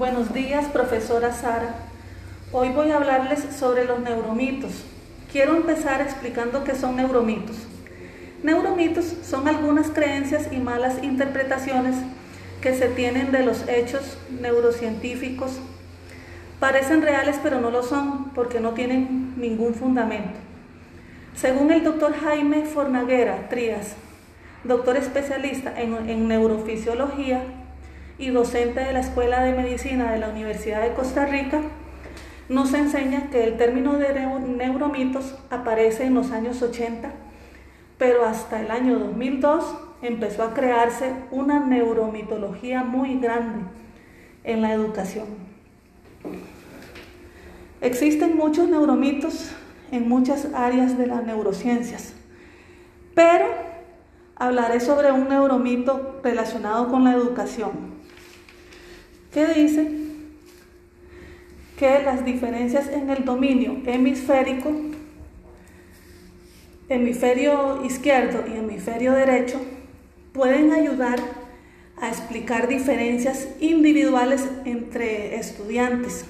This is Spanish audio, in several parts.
Buenos días, profesora Sara. Hoy voy a hablarles sobre los neuromitos. Quiero empezar explicando qué son neuromitos. Neuromitos son algunas creencias y malas interpretaciones que se tienen de los hechos neurocientíficos. Parecen reales pero no lo son porque no tienen ningún fundamento. Según el doctor Jaime Fornaguera Trías, doctor especialista en, en neurofisiología, y docente de la Escuela de Medicina de la Universidad de Costa Rica, nos enseña que el término de neuromitos aparece en los años 80, pero hasta el año 2002 empezó a crearse una neuromitología muy grande en la educación. Existen muchos neuromitos en muchas áreas de las neurociencias, pero hablaré sobre un neuromito relacionado con la educación. ¿Qué dice? Que las diferencias en el dominio hemisférico, hemisferio izquierdo y hemisferio derecho, pueden ayudar a explicar diferencias individuales entre estudiantes.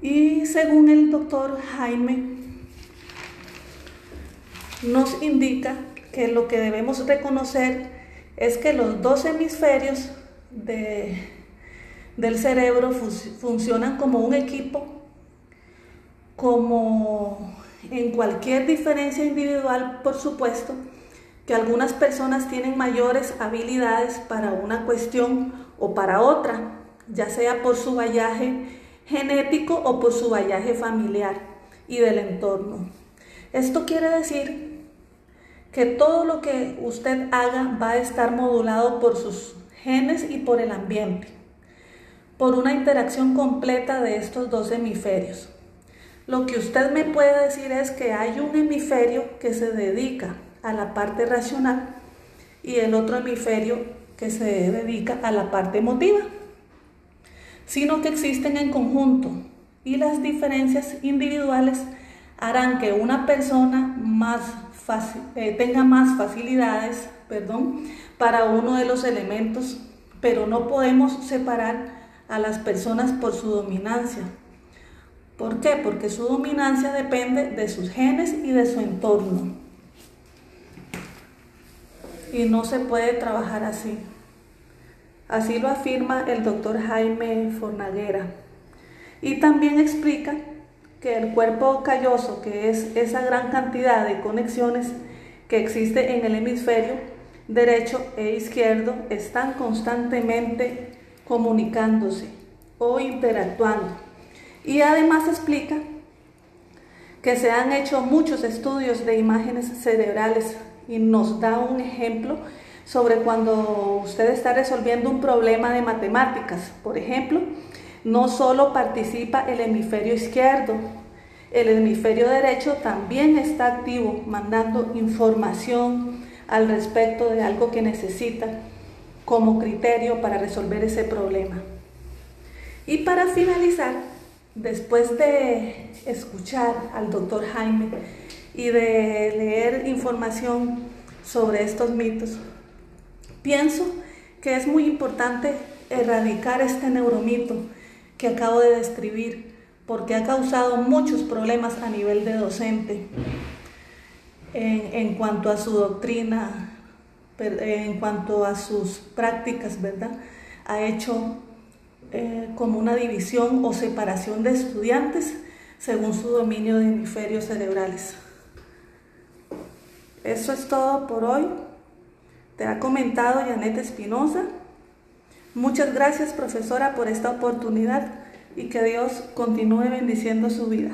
Y según el doctor Jaime, nos indica que lo que debemos reconocer es que los dos hemisferios del cerebro funcionan como un equipo, como en cualquier diferencia individual, por supuesto, que algunas personas tienen mayores habilidades para una cuestión o para otra, ya sea por su vallaje genético o por su vallaje familiar y del entorno. Esto quiere decir que todo lo que usted haga va a estar modulado por sus genes y por el ambiente, por una interacción completa de estos dos hemisferios. Lo que usted me puede decir es que hay un hemisferio que se dedica a la parte racional y el otro hemisferio que se dedica a la parte emotiva, sino que existen en conjunto y las diferencias individuales harán que una persona más eh, tenga más facilidades perdón, para uno de los elementos, pero no podemos separar a las personas por su dominancia. ¿Por qué? Porque su dominancia depende de sus genes y de su entorno. Y no se puede trabajar así. Así lo afirma el doctor Jaime Fornaguera. Y también explica que el cuerpo calloso, que es esa gran cantidad de conexiones que existe en el hemisferio derecho e izquierdo, están constantemente comunicándose o interactuando. Y además explica que se han hecho muchos estudios de imágenes cerebrales y nos da un ejemplo sobre cuando usted está resolviendo un problema de matemáticas. Por ejemplo, no solo participa el hemisferio izquierdo, el hemisferio derecho también está activo, mandando información al respecto de algo que necesita como criterio para resolver ese problema. Y para finalizar, después de escuchar al doctor Jaime y de leer información sobre estos mitos, pienso que es muy importante erradicar este neuromito que acabo de describir, porque ha causado muchos problemas a nivel de docente en, cuanto a su doctrina, en cuanto a sus prácticas, ¿verdad? Ha hecho eh, como una división o separación de estudiantes según su dominio de hemisferios cerebrales. Eso es todo por hoy. Te ha comentado Janet Espinosa. Muchas gracias, profesora, por esta oportunidad y que Dios continúe bendiciendo su vida.